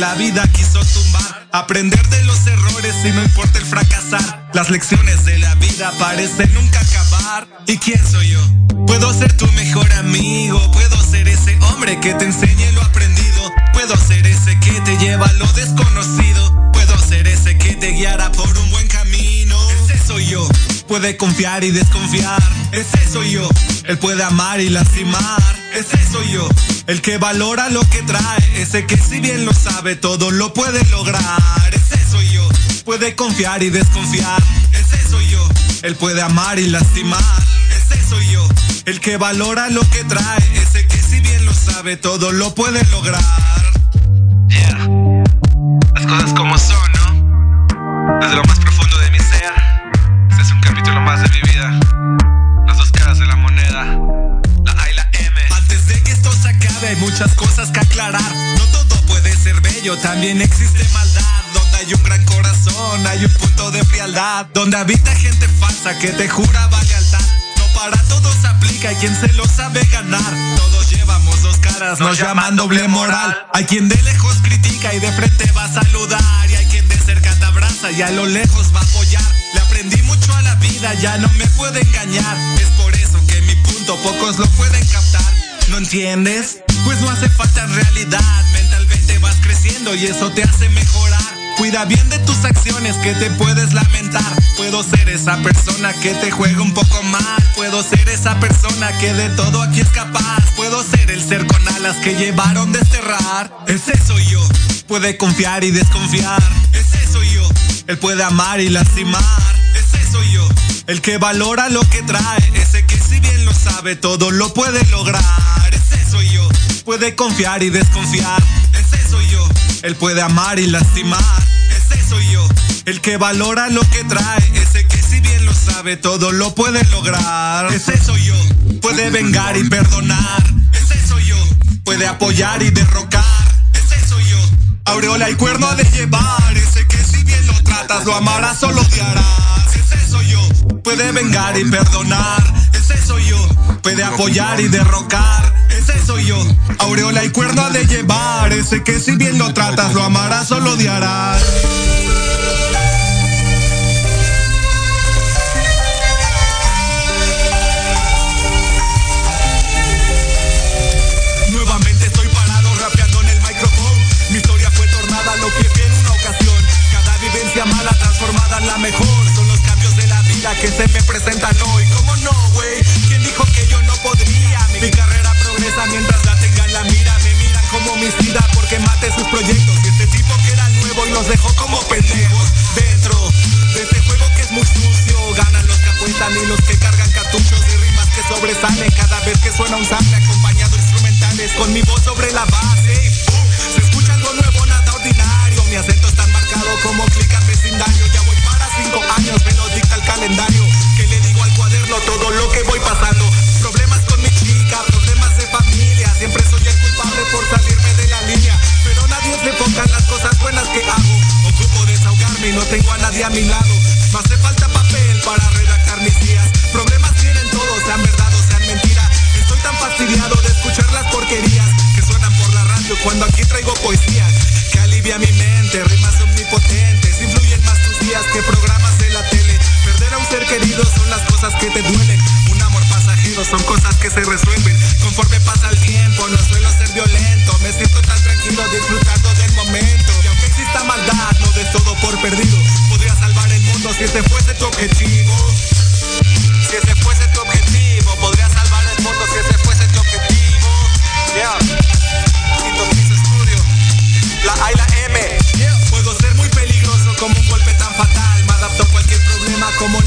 la vida quiso tumbar. Aprender de los errores y no importa el fracasar. Las lecciones de la vida parecen nunca acabar. ¿Y quién soy yo? Puedo ser tu mejor amigo. Puedo ser ese hombre que te enseñe lo aprendido. Puedo ser ese que te lleva a lo desconocido. Puede confiar y desconfiar. Ese soy yo. Él puede amar y lastimar. Ese soy yo. El que valora lo que trae, ese que si bien lo sabe todo lo puede lograr. Ese soy yo. Puede confiar y desconfiar. Ese soy yo. Él puede amar y lastimar. Ese soy yo. El que valora lo que trae, ese que si bien lo sabe todo lo puede lograr. Yeah. Las cosas como son, también existe maldad. Donde hay un gran corazón, hay un punto de frialdad. Donde habita gente falsa que te jura lealtad. No para todos aplica, hay quien se lo sabe ganar. Todos llevamos dos caras, nos, llaman doble moral. Hay quien de lejos critica y de frente va a saludar. Y hay quien de cerca te abraza y a lo lejos va a apoyar. Le aprendí mucho a la vida, ya no me puede engañar. Es por eso que mi punto pocos lo pueden captar. ¿No entiendes? Pues no hace falta realidad. Y eso te hace mejorar. Cuida bien de tus acciones que te puedes lamentar. Puedo ser esa persona que te juega un poco mal. Puedo ser esa persona que de todo aquí es capaz. Puedo ser el ser con alas que llevaron desterrar. Ese soy yo. Puede confiar y desconfiar. Ese soy yo. Él puede amar y lastimar. Ese soy yo. El que valora lo que trae. Ese que si bien lo sabe todo lo puede lograr. Ese soy yo puede confiar y desconfiar. Él puede amar y lastimar. Ese soy yo. El que valora lo que trae. Ese que si bien lo sabe todo lo puede lograr. Ese soy yo. Puede vengar y perdonar. Ese soy yo. Puede apoyar y derrocar. Ese soy yo. Aureola y cuerno de llevar. Ese que si bien lo tratas lo amarás o lo odiarás. Ese soy yo. Puede vengar y perdonar. Ese soy yo. Puede apoyar y derrocar Aureola y cuerda de llevar, ese que si bien lo tratas, lo amarás o lo odiarás. Nuevamente estoy parado rapeando en el micrófono. Mi historia fue tornada, lo que en una ocasión. Cada vivencia mala transformada en la mejor. Son los cambios de la vida que se me presentan hoy. ¿Cómo no, güey? ¿Quién dijo que yo no podría? Mi carrera mientras la tengan la mira. Me miran como homicida porque mate sus proyectos. Y este tipo que era nuevo y los dejó como pendejos. Dentro de este juego que es muy sucio. Ganan los que apuestan y los que cargan cartuchos de rimas que sobresalen cada vez que suena un sample acompañado instrumentales. Con mi voz sobre la base. Se escucha algo nuevo, nada ordinario. Mi acento es tan marcado como clic vecindario. Ya voy para cinco años, me lo dicta el calendario. Que le digo al cuaderno todo lo que voy pasando. Siempre soy el culpable por salirme de la línea. Pero nadie se ponga las cosas buenas que hago. Ocupo desahogarme y no tengo a nadie a mi lado. Me hace falta papel para redactar mis días. Problemas tienen todos, sean verdad o sean mentira. Estoy tan fastidiado de escuchar las porquerías que suenan por la radio cuando aquí traigo poesías. Que alivia mi mente, rimas omnipotentes. Influyen más tus días que programas de la tele. Perder a un ser querido son las cosas que te duelen son cosas que se resuelven. Conforme pasa el tiempo, no suelo ser violento. Me siento tan tranquilo disfrutando del momento. Y aunque exista maldad, no de todo por perdido. Podría salvar el mundo si ese fuese tu objetivo. Si ese fuese tu objetivo, podría salvar el mundo si ese fuese tu objetivo. Yeah. La A y la M. Puedo ser muy peligroso como un golpe tan fatal. Me adapto a cualquier problema como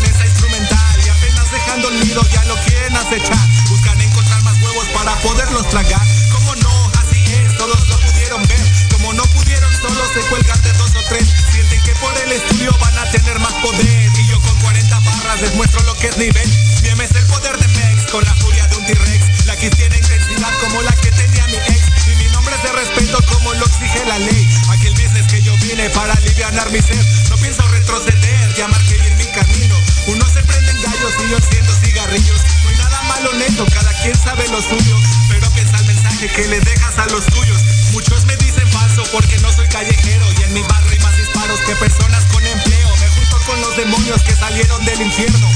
que le dejas a los tuyos. Muchos me dicen falso porque no soy callejero y en mi barrio hay más disparos que personas con empleo. Me junto con los demonios que salieron del infierno.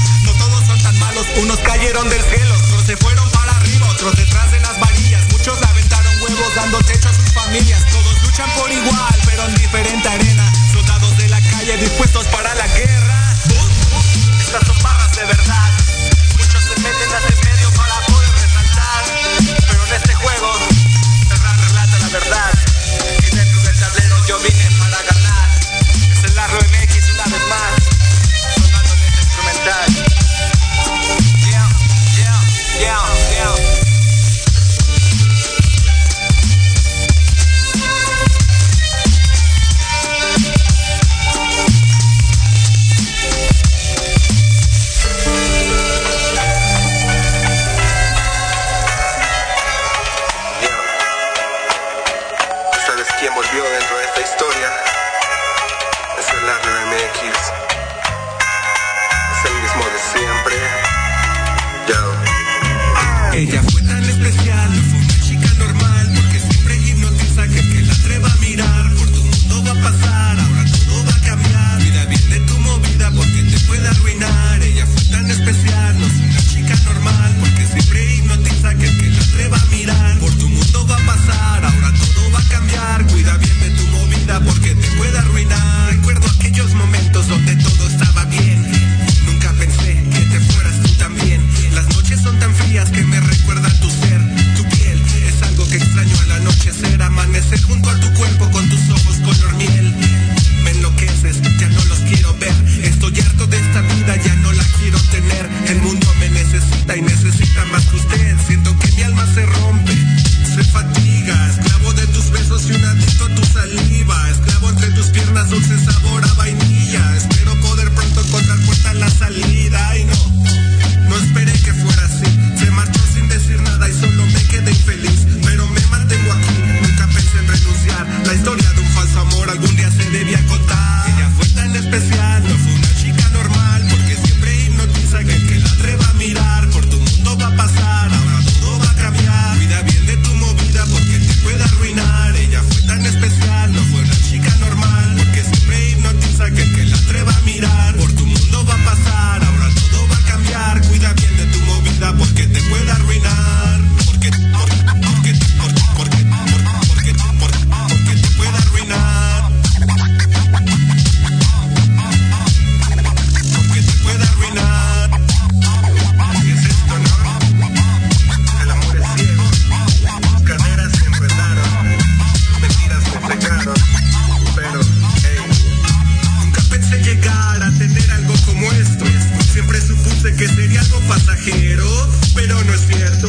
pasajero, pero no es cierto.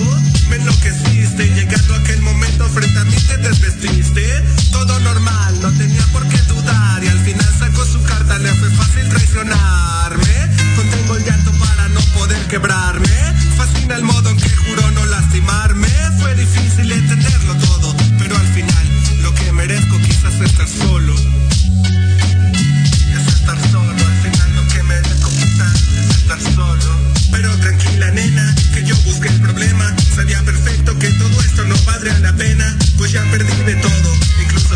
Me enloqueciste, llegando aquel momento frente a mí te desvestiste. Todo normal, no tenía por qué dudar. Y al final sacó su carta, le fue fácil traicionarme. Contengo el llanto para no poder quebrarme. Fascina el modo en que juró no lastimarme. Fue difícil entenderlo todo, pero al final lo que merezco quizás. Es estar solo. ya perdí de todo, incluso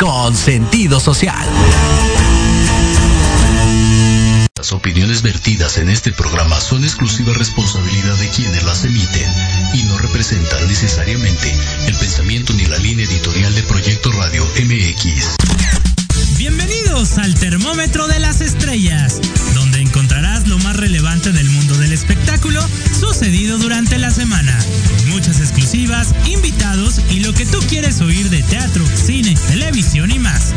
con sentido social. Las opiniones vertidas en este programa son exclusiva responsabilidad de quienes las emiten y no representan necesariamente el pensamiento ni la línea editorial de Proyecto Radio MX. Bienvenidos al Termómetro de las Estrellas, donde encontrarás lo más relevante del mundo del espectáculo sucedido durante la semana. Muchas exclusivas, invitados y lo que tú quieres oír de teatro, cine, televisión y más.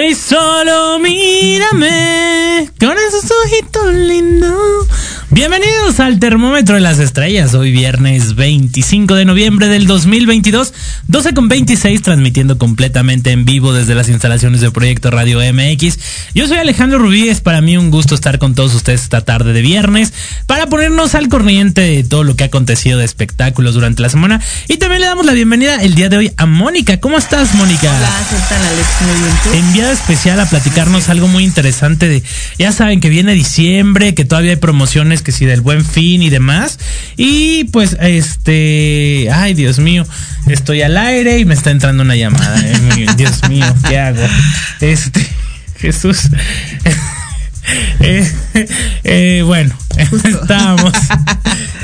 Y solo mírame con esos ojitos lindos. Bienvenidos al Termómetro de las Estrellas. Hoy viernes 25 de noviembre del 2022, 12 con 26, transmitiendo completamente en vivo desde las instalaciones de Proyecto Radio MX. Yo soy Alejandro Rubí, es para mí un gusto estar con todos ustedes esta tarde de viernes para ponernos al corriente de todo lo que ha acontecido de espectáculos durante la semana. Y también le damos la bienvenida el día de hoy a Mónica. ¿Cómo estás, Mónica? Hola, ¿qué tal, Alex? Muy bien. ¿tú? enviada especial a platicarnos algo muy interesante de, ya saben que viene diciembre, que todavía hay promociones que si del buen fin y demás. Y pues, este, ay Dios mío, estoy al aire y me está entrando una llamada. eh, Dios mío, ¿qué hago? Este, Jesús. Eh, eh, bueno, estábamos,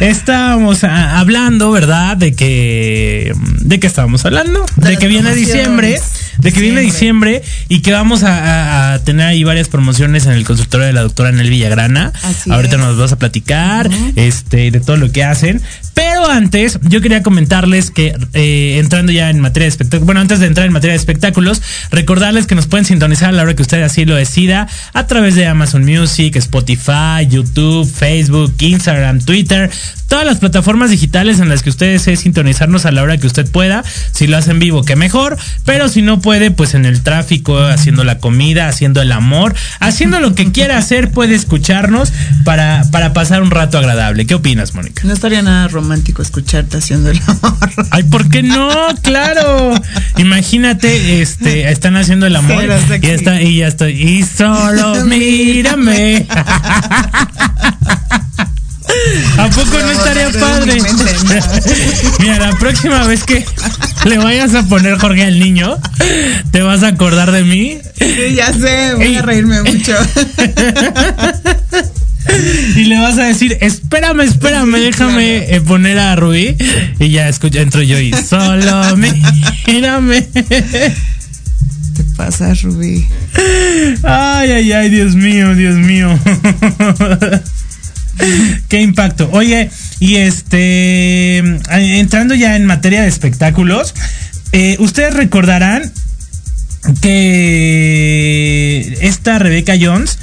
estábamos a- hablando, ¿verdad? De que, de que estábamos hablando, de, que viene diciembre, de que viene Diciembre. y que vamos a, a- a tener ahí varias promociones en el consultorio de la doctora Nel Villagrana. Así Ahorita es. nos vas a platicar, este, de todo lo que hacen. Pero antes, yo quería comentarles que eh, entrando ya en materia de espectáculos, bueno, antes de entrar en materia de espectáculos, recordarles que nos pueden sintonizar a la hora que usted así lo decida a través de Amazon Music, Spotify, YouTube, Facebook, Instagram, Twitter, todas las plataformas digitales en las que usted desee sintonizarnos a la hora que usted pueda. Si lo hace en vivo, que mejor, pero si no puede, pues en el tráfico, haciendo la comida, haciendo el amor, haciendo lo que quiera hacer, puede escucharnos para, para pasar un rato agradable. ¿Qué opinas, Mónica? No estaría nada romántico escucharte haciendo el amor. Ay, ¿por qué no? Claro. Imagínate, este, están haciendo el amor sexy. y está y ya estoy y solo mírame. ¿A poco no estaría padre? Mira, la próxima vez que le vayas a poner Jorge al niño, te vas a acordar de mí Sí, ya sé, voy Ey. a reírme mucho. y le vas a decir, espérame, espérame, déjame eh, poner a Rubí. Y ya escucha, entro yo y solo mírame. ¿Qué pasa, Rubí? Ay, ay, ay, Dios mío, Dios mío. Qué impacto. Oye, y este, entrando ya en materia de espectáculos, eh, ustedes recordarán que esta Rebecca Jones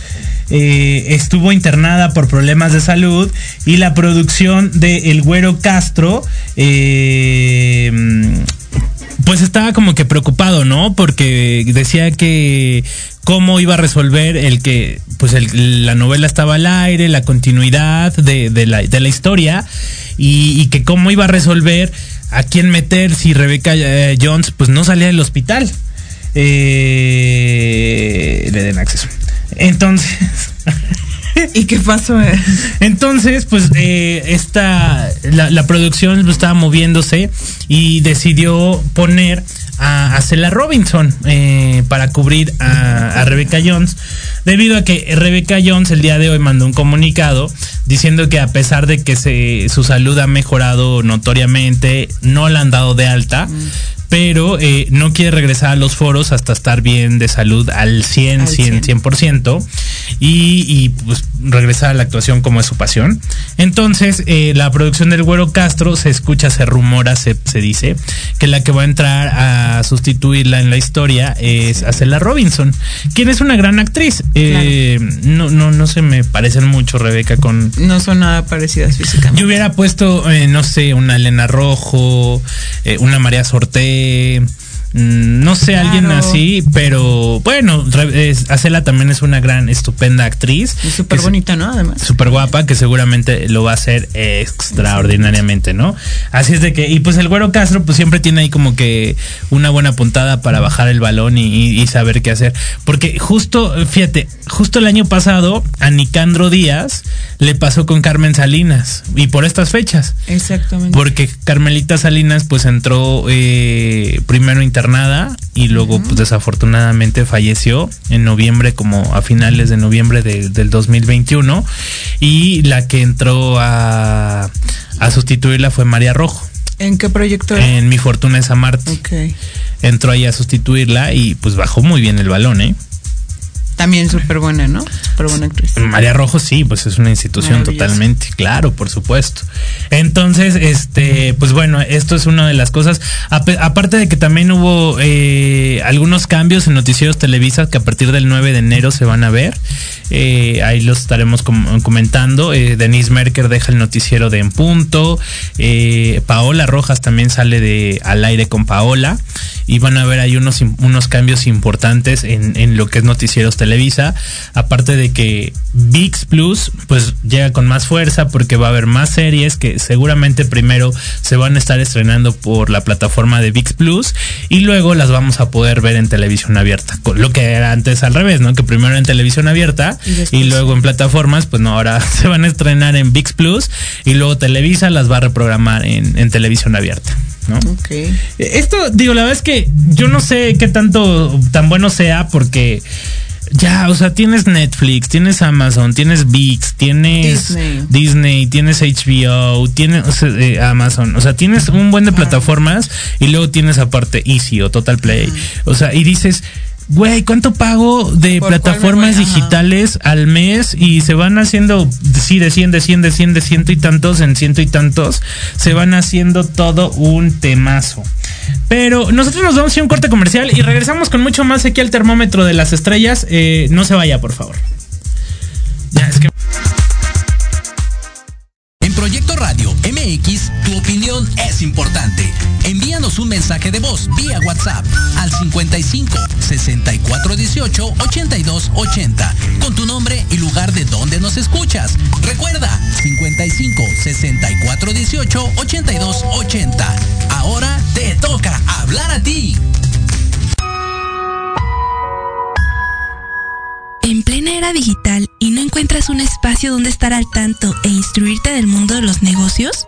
eh, estuvo internada por problemas de salud y la producción de El Güero Castro eh, pues estaba como que preocupado, ¿no? Porque decía que cómo iba a resolver el que pues el- la novela estaba al aire, la continuidad de, de la, de la historia y, que cómo iba a resolver a quién meter si Rebecca eh, Jones pues no salía del hospital. Eh, le den acceso. Entonces... ¿Y qué pasó? Entonces, pues eh, esta, la, la producción estaba moviéndose y decidió poner a, a Cela Robinson eh, para cubrir a, a Rebecca Jones, debido a que Rebecca Jones el día de hoy mandó un comunicado diciendo que a pesar de que se, su salud ha mejorado notoriamente, no la han dado de alta. Pero eh, no quiere regresar a los foros hasta estar bien de salud al 100, Al 100, 100. 100% y, y pues regresar a la actuación como es su pasión. Entonces, eh, la producción del Güero Castro se escucha, se rumora, se, se dice que la que va a entrar a sustituirla en la historia es Acela Robinson, quien es una gran actriz. Eh, no, no, no se me parecen mucho Rebeca con, No son nada parecidas físicamente. yo hubiera puesto, eh, no sé, una Elena Rojo, una María Sorté, Mm, No sé, alguien así, pero bueno, Acela también es una gran, estupenda actriz. Y súper bonita, ¿no? Además. súper guapa que seguramente lo va a hacer extraordinariamente, ¿no? Así es de que, y pues el güero Castro pues siempre tiene ahí como que una buena puntada para bajar el balón y, saber qué hacer. Porque justo, fíjate, justo el año pasado a Nicandro Díaz le pasó con Carmen Salinas y por estas fechas. Exactamente. Porque Carmelita Salinas pues entró eh, primero internada y luego pues desafortunadamente falleció en noviembre como a finales de noviembre de- del 2021 y la que entró a, a sustituirla fue María Rojo ¿En qué proyecto era? en Mi Fortuna es Amarte. Ok. Entró ahí a sustituirla y pues bajó muy bien el balón, ¿eh? También súper buena, ¿no? Súper buena actriz. María Rojo sí, pues es una institución totalmente, claro, por supuesto. Entonces, este, pues bueno, esto es una de las cosas. Aparte de que también hubo eh, algunos cambios en noticieros Televisa que a partir del 9 de enero se van a ver. Eh, ahí los estaremos com- comentando. Eh, Denise Merker deja el noticiero de En Punto. Eh, Paola Rojas también sale de al aire con Paola. Y van a ver ahí unos, unos cambios importantes en, en lo que es noticieros Televisa. Aparte de que VIX Plus pues llega con más fuerza porque va a haber más series que seguramente primero se van a estar estrenando por la plataforma de VIX Plus y luego las vamos a poder ver en televisión abierta. Lo que era antes al revés, ¿no? Que primero en televisión abierta Y luego en plataformas, pues no, ahora se van a estrenar en VIX Plus y luego Televisa las va a reprogramar en, en televisión abierta. ¿no? Ok. Esto, digo, la verdad es que yo no sé qué tanto tan bueno sea porque ya, o sea, tienes Netflix, tienes Amazon, tienes VIX, tienes Disney. Disney, tienes HBO, tienes o sea, eh, Amazon, o sea, tienes un buen de plataformas y luego tienes aparte Easy o Total Play. O sea, y dices, güey, ¿cuánto pago de ¿Por cuál me plataformas? Ajá. digitales al mes? Y se van haciendo, sí, de 100, de 100, de 100, de ciento y tantos, en ciento y tantos, se van haciendo todo un temazo. Pero nosotros nos vamos a ir a un corte comercial y regresamos con mucho más aquí al termómetro de las estrellas. Eh, no se vaya, por favor. Ya, es que... En Proyecto Radio MX, tu opinión es importante. Un mensaje de voz vía WhatsApp al 55 64 18 82 80 con tu nombre y lugar de donde nos escuchas. Recuerda 55 64 18 82 80. Ahora te toca hablar a ti. En plena era digital y no encuentras un espacio donde estar al tanto e instruirte del mundo de los negocios?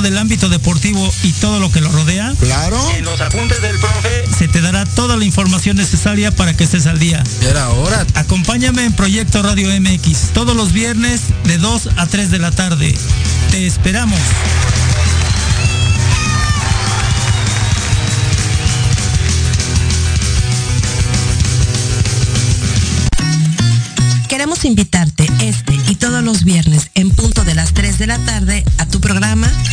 del ámbito deportivo y todo lo que lo rodea? Claro. En los apuntes del profe. Se te dará toda la información necesaria para que estés al día. Era hora. Acompáñame en Proyecto Radio MX todos los viernes de 2 a 3 de la tarde. Te esperamos. Queremos invitarte este y todos los viernes en punto de las 3 de la tarde a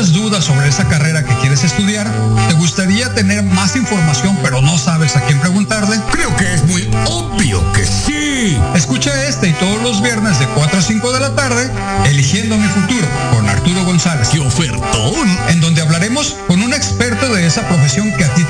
Muchas dudas sobre esa carrera que quieres estudiar? ¿Te gustaría tener más información pero no sabes a quién preguntarle? Creo que es muy obvio que sí. Escucha este y todos los viernes de 4 a 5 de la tarde, Eligiendo mi futuro, con Arturo González. ¡Qué ofertón! En donde hablaremos con un experto de esa profesión que a ti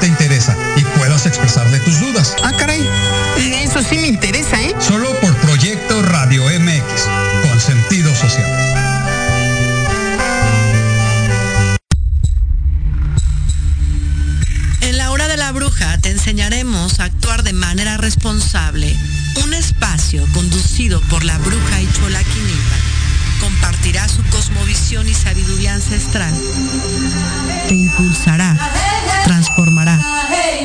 hora de la bruja te enseñaremos a actuar de manera responsable. Un espacio conducido por la bruja Ichola Quinipa compartirá su cosmovisión y sabiduría ancestral. Te impulsará, transformará,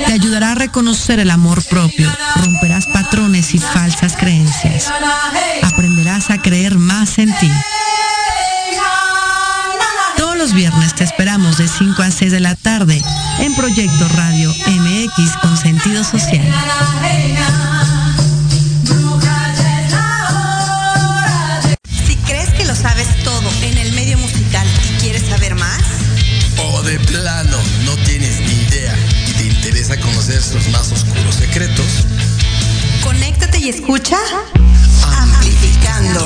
te ayudará a reconocer el amor propio, romperás patrones y falsas creencias, aprenderás a creer más en ti. Todos los viernes te esperamos de 5 a 6 de la tarde en Proyecto Radio MX con sentido social. Si crees que lo sabes todo en el medio musical y quieres saber más, O de plano no tienes ni idea y te interesa conocer sus más oscuros secretos. conéctate y escucha Amplificando.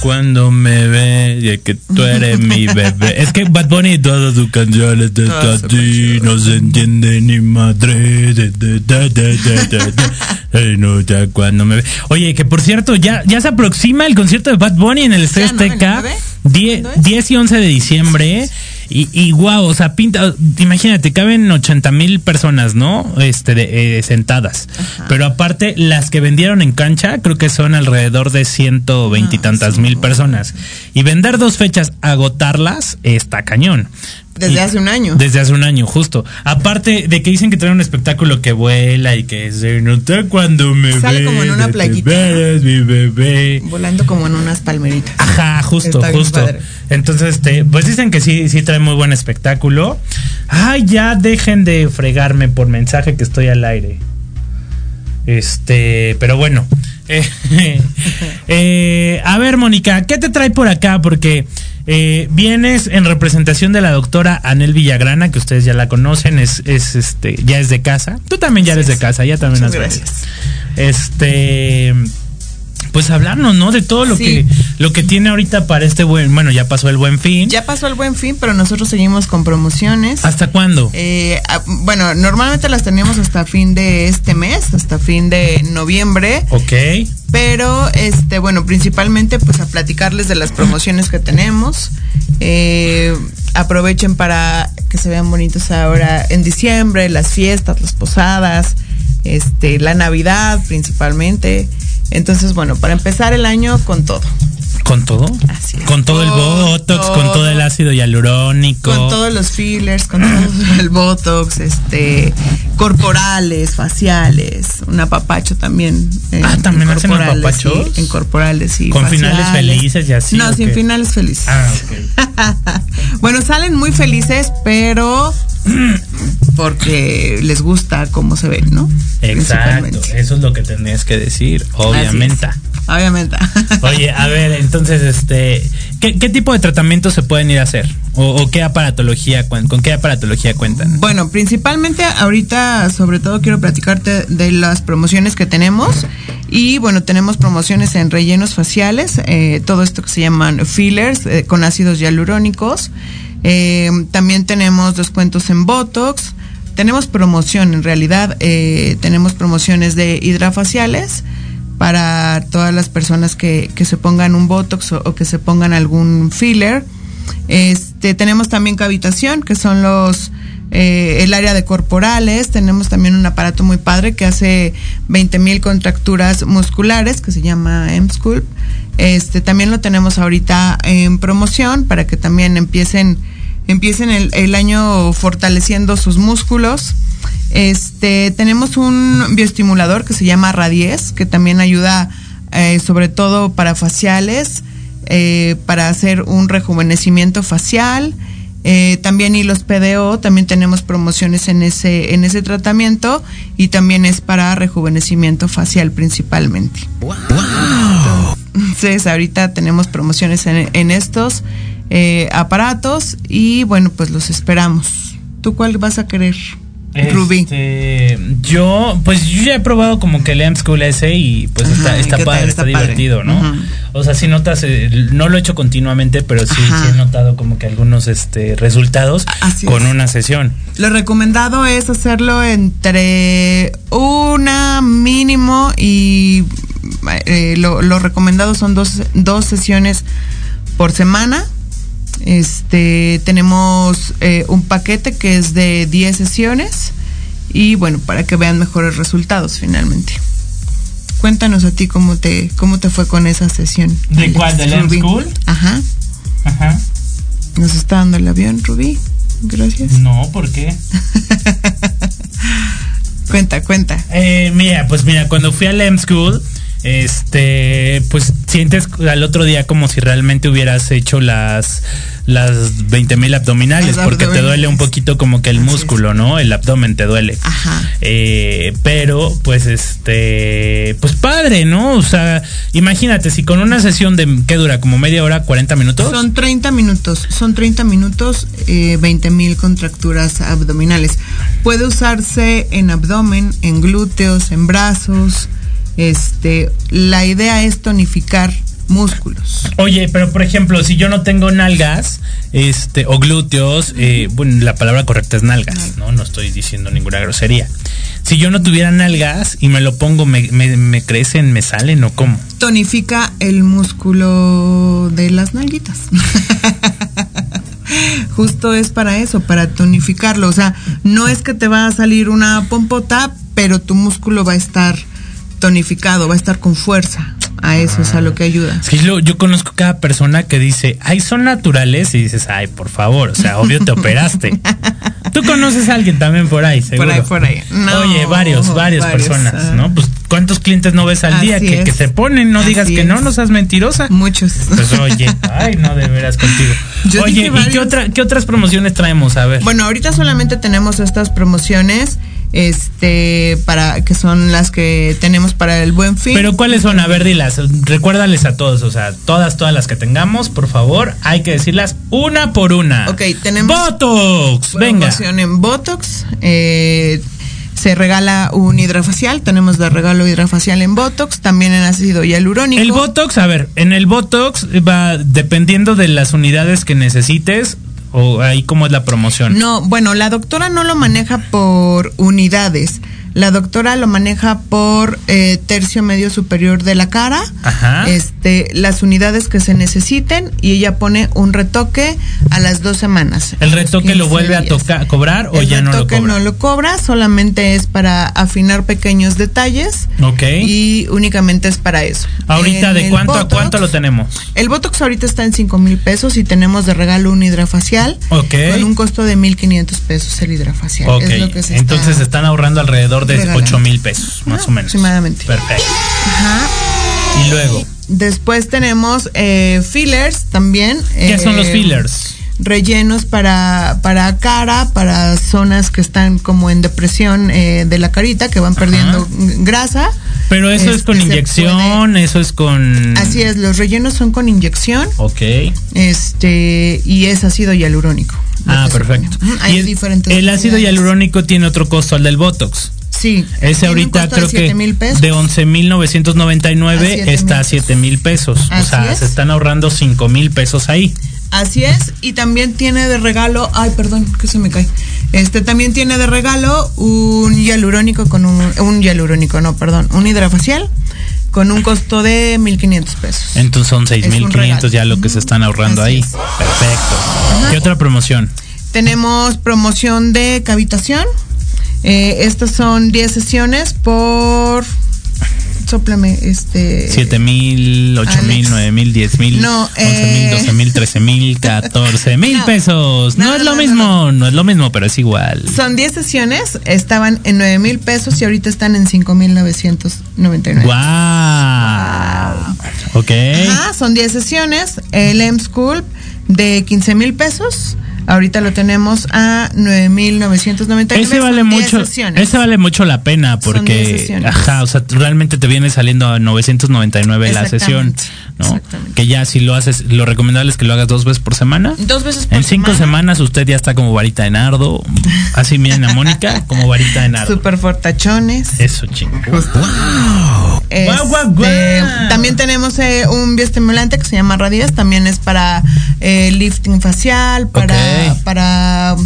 cuando me ve y es que tú eres mi bebé. Es que Bad Bunny y todas sus canciones de ti no se entiende ni madre. de- de- de- de- de- de- de. Se nota cuando me ve. Oye, que por cierto, ya, ya se aproxima el concierto de Bad Bunny en el Estadio Ya, ¿no? ¿El Azteca. nueve? 10, 10 y 11 de diciembre. Y, y wow, o sea, pinta, imagínate, caben 80 mil personas, ¿no? Este, de, eh, sentadas. Pero aparte, las que vendieron en cancha, creo que son alrededor de 120 y tantas mil personas. Y vender dos fechas, agotarlas, está cañón. Desde hace un año. Desde hace un año, justo. Aparte de que dicen que trae un espectáculo que vuela y que se nota cuando me Sale como en una ves, mi bebé. Volando como en unas palmeritas. Ajá, justo, Está justo. Entonces, este, pues dicen que sí, sí trae muy buen espectáculo. Ay, ya dejen de fregarme por mensaje que estoy al aire. Este, pero bueno. Eh, eh, a ver, Mónica, ¿qué te trae por acá? Porque eh, vienes en representación de la doctora Anel Villagrana, que ustedes ya la conocen, es, es este, ya es de casa. Tú también ya eres de casa, ya también Muchas has venido. gracias. Este, pues hablarnos, ¿no? De todo lo Sí. que lo que tiene ahorita para este buen, bueno, ya pasó el buen fin. Ya pasó el buen fin, pero nosotros seguimos con promociones. ¿Hasta cuándo? Eh, ah, bueno, normalmente las tenemos hasta fin de este mes, hasta fin de noviembre. Ok. Pero, este, bueno, principalmente pues a platicarles de las promociones que tenemos. Eh, aprovechen para que se vean bonitos ahora en diciembre, las fiestas, las posadas, este, la Navidad principalmente. Entonces, bueno, para empezar el año con todo. ¿Con todo? Así es. Con todo el botox, con todo. el ácido hialurónico. Con todos los fillers, con todo el botox, este, corporales, faciales, un apapacho también. eh, Ah, ¿también en hacen corporales, apapachos? sí, en corporales, sí. ¿Con finales felices y así, No, sin qué? finales felices. Ah, ok. bueno, salen muy felices, pero porque les gusta cómo se ven, ¿no? Exacto, eso es lo que tenías que decir, obviamente. Obviamente. Oye, a ver, entonces, este, ¿qué, qué tipo de tratamientos se pueden ir a hacer? ¿O, o qué aparatología, con qué aparatología cuentan? Bueno, principalmente ahorita, sobre todo quiero platicarte de las promociones que tenemos. Y bueno, tenemos promociones en rellenos faciales, eh, todo esto que se llaman fillers eh, con ácidos hialurónicos. Eh, también tenemos descuentos en Botox. Tenemos promoción, en realidad, eh, tenemos promociones de hidrafaciales para todas las personas que, que se pongan un Botox o, que se pongan algún filler. Este, tenemos también cavitación, que son los eh, el área de corporales. Tenemos también un aparato muy padre que hace 20 mil contracturas musculares, que se llama M-Sculpt. Este, también lo tenemos ahorita en promoción para que también empiecen, empiecen el, el año fortaleciendo sus músculos. Este, tenemos un bioestimulador que se llama Radies, que también ayuda eh, sobre todo para faciales, eh, para hacer un rejuvenecimiento facial. Eh, también hilos PDO, también tenemos promociones en ese, en ese tratamiento y también es para rejuvenecimiento facial principalmente. Entonces ahorita tenemos promociones en, estos aparatos y bueno, pues los esperamos. ¿Tú cuál vas a querer? Rubí. Este, yo, pues yo ya he probado como que el M School ese y pues está, Ajá, ¿y está padre, Está está, padre. divertido, ¿no? O sea, si notas, eh, no lo he hecho continuamente, pero sí, sí he notado como que algunos este, resultados Así con es. una sesión. Lo recomendado es hacerlo entre una mínimo y eh, lo, lo recomendado son dos, dos sesiones por semana. Este tenemos eh, un paquete que es de 10 sesiones y bueno, para que vean mejores resultados finalmente. Cuéntanos a ti cómo te cómo te fue con esa sesión. ¿De cuál? ¿Del M Rubí. School? Ajá. Ajá. Nos está dando el avión, Rubí. Gracias. No, ¿por qué? Cuenta, cuenta. Eh, mira, pues mira, cuando fui al M School, este, pues sientes al otro día como si realmente hubieras hecho las las 20 mil abdominales, Las porque te duele un poquito como que el músculo, ¿no? El abdomen te duele. Ajá. Eh, pero, pues, este, pues padre, ¿no? O sea, imagínate, si con una sesión de, ¿qué dura? ¿Como media hora, 40 minutos? Son 30 minutos, son 30 minutos, eh, 20 mil contracturas abdominales. Puede usarse en abdomen, en glúteos, en brazos. Este, la idea es tonificar músculos. Oye, pero por ejemplo, si yo no tengo nalgas, este, o glúteos, eh, bueno, la palabra correcta es nalgas, ¿no? No estoy diciendo ninguna grosería. Si yo no tuviera nalgas y me lo pongo, ¿me, me, me crecen, me salen o cómo? Tonifica el músculo de las nalguitas. Justo es para eso, para tonificarlo. O sea, no es que te va a salir una pompota, pero tu músculo va a estar tonificado, va a estar con fuerza. A eso es a lo que ayuda. Yo, yo conozco cada persona que dice, ay, son naturales, y dices, ay, por favor, o sea, obvio te operaste. Tú conoces a alguien también por ahí, seguro. ahí, por ahí. No, Oye, varios, varias personas, ah. ¿no? Pues, ¿cuántos clientes no ves al día que, que se ponen? No digas que no, no seas mentirosa. Muchos. Pues oye, ay, no, de veras contigo. Yo oye, ¿y qué, otra, qué otras promociones traemos? A ver. Bueno, ahorita solamente tenemos estas promociones, este, para que son las que tenemos para el buen fin. Pero ¿cuáles son? A ver, dilas. Recuérdales a todos, o sea, todas, todas las que tengamos, por favor, hay que decirlas una por una. Ok, tenemos Botox, venga. en Botox. eh, se regala un hidrafacial, tenemos de regalo hidrafacial en Botox, también en ácido hialurónico. El Botox, a ver, en el Botox va dependiendo de las unidades que necesites o ahí cómo es la promoción. No, bueno, la doctora no lo maneja por unidades. La doctora lo maneja por eh, tercio medio superior de la cara. Ajá. Este, las unidades que se necesiten y ella pone un retoque a las dos semanas. ¿El retoque lo 15 vuelve a tocar, cobrar o El ya no lo retoque cobra? no lo cobra, solamente es para afinar pequeños detalles Ok. y únicamente es para eso. Ahorita, En ¿de el cuánto a cuánto lo tenemos? El Botox ahorita está en 5 mil pesos y tenemos de regalo un hidrafacial Ok. con un costo de 1.500 pesos el hidrafacial. Ok, Es lo que se entonces está están ahorrando alrededor de regalando. 8 mil pesos, más o menos. aproximadamente. Perfecto. Ajá. Y luego, Después tenemos eh, fillers también. ¿qué eh, son los fillers? rellenos para, para cara, para zonas que están como en depresión eh, de la carita, que van perdiendo grasa. Pero eso es Este, con se inyección, eso es con... Así es, los rellenos son con inyección Ok. este y es ácido hialurónico. Ah, perfecto. Hay Y diferentes el ácido hialurónico tiene otro costo al del Botox. Sí. Ese ahorita costo de creo que 7,000 pesos. de 11.999 A 7,000 está a 7 mil pesos. O sea, es. se están ahorrando 5 mil pesos ahí. Así es, y también tiene de regalo, ay, perdón, que se me cae. Este también tiene de regalo un hialurónico con un un hialurónico, no, perdón, un hidrafacial con un costo de 1500 pesos. Entonces son Es un 6.500 regalo. ya lo que se están ahorrando ahí. Perfecto. ¿Qué otra promoción? Tenemos promoción de cavitación. Eh, estas son 10 sesiones por Sóplame, este 7 mil, 8 mil, Alex. 9 mil, 10 mil, No, 11 mil, eh. 12 mil, 13 mil, 14 mil No. pesos. No, No, es lo mismo, no, es lo mismo, pero es igual. Son 10 sesiones, estaban en 9 mil pesos y ahorita están en 5 mil 999. Wow. Ok. Ajá, son 10 sesiones. El M School de 15 mil pesos. Ahorita lo tenemos a 9,999. Ese vale Son 10 mucho, sesiones. ese vale mucho la pena 10 porque, ajá, o sea, realmente te viene saliendo a 999 la sesión, ¿no? Que ya si lo haces, lo recomendable es que lo hagas dos veces por semana. Dos veces por En cinco semana. semanas usted ya está como varita de nardo, así miren a Mónica, como varita de nardo. Super fortachones. Eso, chingo. Este, Guau, guau, guau. También tenemos eh, un bioestimulante que se llama Radias, también es para eh, lifting facial, para, para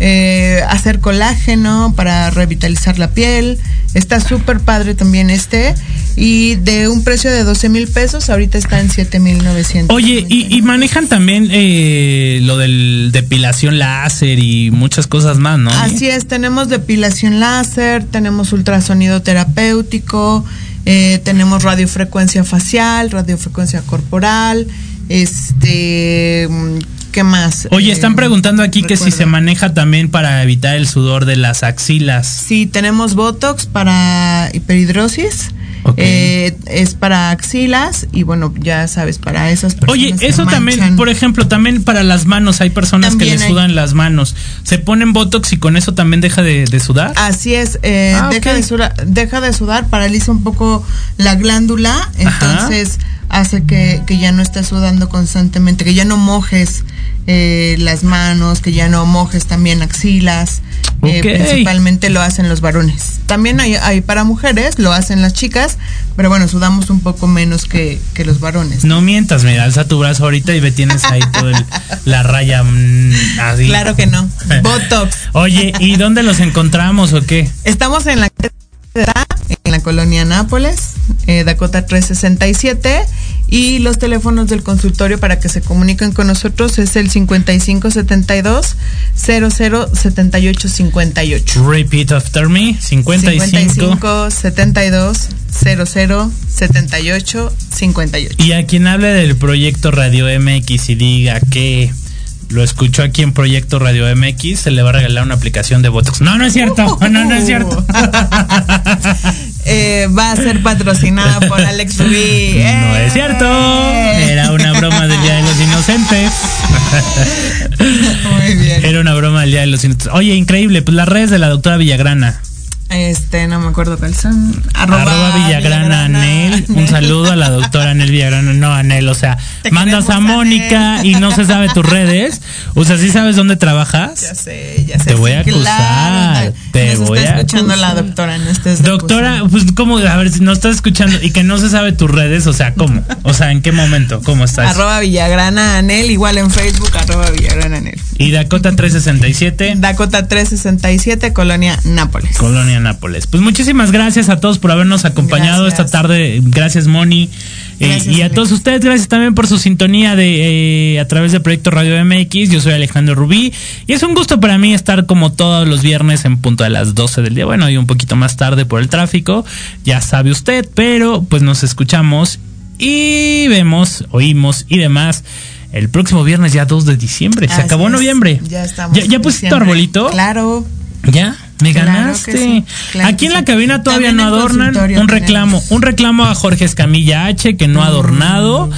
eh, hacer colágeno, para revitalizar la piel. Está súper padre también este. Y de un precio de 12 mil pesos, ahorita está en 7 mil 900. Oye, y, y manejan también eh, lo del depilación láser y muchas cosas más, ¿no? Así es, tenemos depilación láser, tenemos ultrasonido terapéutico, eh, tenemos radiofrecuencia facial, radiofrecuencia corporal, este, mm, ¿qué más? Oye, Eh, están preguntando aquí que si se maneja también para evitar el sudor de las axilas. Sí, tenemos Botox para hiperhidrosis. Eh, es para axilas y bueno, ya sabes, para esas personas. Oye, que eso también, por ejemplo, también para las manos, hay personas También que le hay. sudan las manos. ¿Se ponen Botox y con eso también deja de, de sudar? Así es, eh, Ah, deja, de sudar, deja de sudar, paraliza un poco la glándula, entonces hace que, que ya no estés sudando constantemente, que ya no mojes eh, las manos, que ya no mojes también axilas. Eh, principalmente lo hacen los varones. También hay, hay para mujeres, lo hacen las chicas, pero bueno, sudamos un poco menos que, que los varones. No mientas, mira, alza tu brazo ahorita y ve, tienes ahí toda la raya mm, así. Claro que no. Botox. Oye, ¿y dónde los encontramos o qué? Estamos en la en la colonia Nápoles, eh, Dakota 367 y los teléfonos del consultorio para que se comuniquen con nosotros es el 5572 007858. Repeat after me, 55. 55 72 0078 58. Y a quien hable del proyecto Radio MX y diga que lo escuchó aquí en Proyecto Radio MX, se le va a regalar una aplicación de Botox. No, no es cierto. No, no es cierto. Eh, va a ser patrocinada por Alex Rubí. No ¡Eh! es cierto. Era una broma del Día de los Inocentes. Muy bien. Era una broma del Día de los Inocentes. Oye, increíble. Pues las redes de la doctora Villagrana. Este, no me acuerdo cuáles son. Arroba, Villagrana, Anel. Un saludo a la doctora Anel Villagrana. No, Anel, o sea, mandas a Mónica y no se sabe tus redes. O sea, ¿sí sabes dónde trabajas? Ya sé, ya sé. Te voy a acusar. claro. te Nos voy está a escuchando la acusar. doctora, no estés Doctora, pues cómo, a ver, si no estás escuchando y que no se sabe tus redes, o sea, ¿cómo? O sea, ¿en qué momento? ¿Cómo estás? Arroba Villagrana Anel, igual en Facebook, arroba Villagrana Anel. Y Dakota 367. Dakota 367, Colonia Nápoles. Colonia Nápoles. Pues muchísimas gracias a todos por habernos acompañado esta tarde. Gracias, Moni. Eh, y a Alex. todos ustedes, gracias también por su sintonía de eh, a través de Proyecto Radio MX. Yo soy Alejandro Rubí. Y es un gusto para mí estar como todos los viernes en punto de las 12 del día. Bueno, y un poquito más tarde por el tráfico. Ya sabe usted, pero pues nos escuchamos y vemos, oímos y demás. El próximo viernes ya 2 de diciembre. Se Así acabó es, noviembre. Ya estamos. ¿Ya, pusiste tu arbolito? Claro. Ya, me ganaste. que sí, claro Aquí en la sí. cabina todavía También no adornan. Un reclamo, tenemos. un reclamo a Jorge Escamilla H que no ha adornado.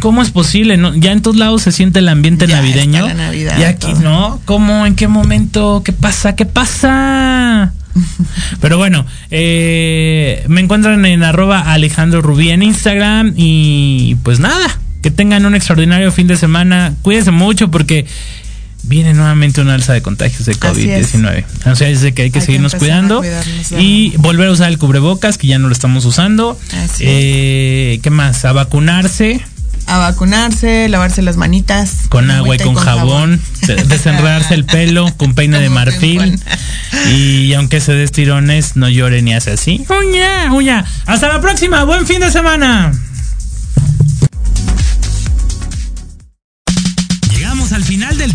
¿cómo es posible? No, ya en todos lados se siente el ambiente Ya navideño. la Navidad, y aquí todo. no, ¿cómo? ¿En qué momento? ¿Qué pasa? ¿Qué pasa? Pero bueno, eh, me encuentran en arroba Alejandro Rubí en Instagram y pues nada, que tengan un extraordinario fin de semana. Cuídense mucho porque viene nuevamente una alza de contagios de Así es. COVID-19. O sea, de que hay que Hay seguirnos cuidando y volver a usar el cubrebocas, que ya no lo estamos usando. Así Eh, ¿Qué más? A vacunarse A vacunarse, lavarse las manitas. con agua y con, jabón, de- desenredarse el pelo con peine de marfil. Y aunque se des tirones, no llore ni hace así. ¡Uña! ¡Uña! ¡Hasta la próxima! ¡Buen fin de semana!